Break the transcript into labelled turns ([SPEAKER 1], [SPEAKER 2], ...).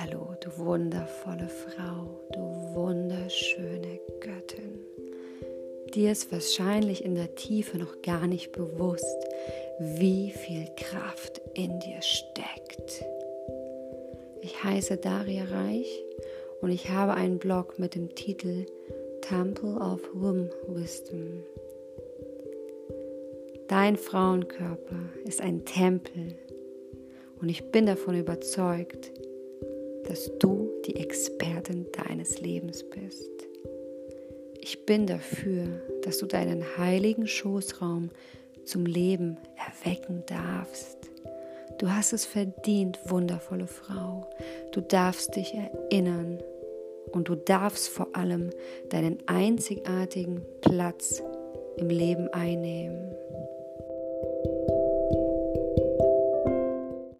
[SPEAKER 1] Hallo, du wundervolle Frau, du wunderschöne Göttin. Dir ist wahrscheinlich in der Tiefe noch gar nicht bewusst, wie viel Kraft in dir steckt. Ich heiße Daria Reich und ich habe einen Blog mit dem Titel Temple of Womb Wisdom. Dein Frauenkörper ist ein Tempel und ich bin davon überzeugt, dass du die Expertin deines Lebens bist. Ich bin dafür, dass du deinen heiligen Schoßraum zum Leben erwecken darfst. Du hast es verdient, wundervolle Frau. Du darfst dich erinnern und du darfst vor allem deinen einzigartigen Platz im Leben einnehmen.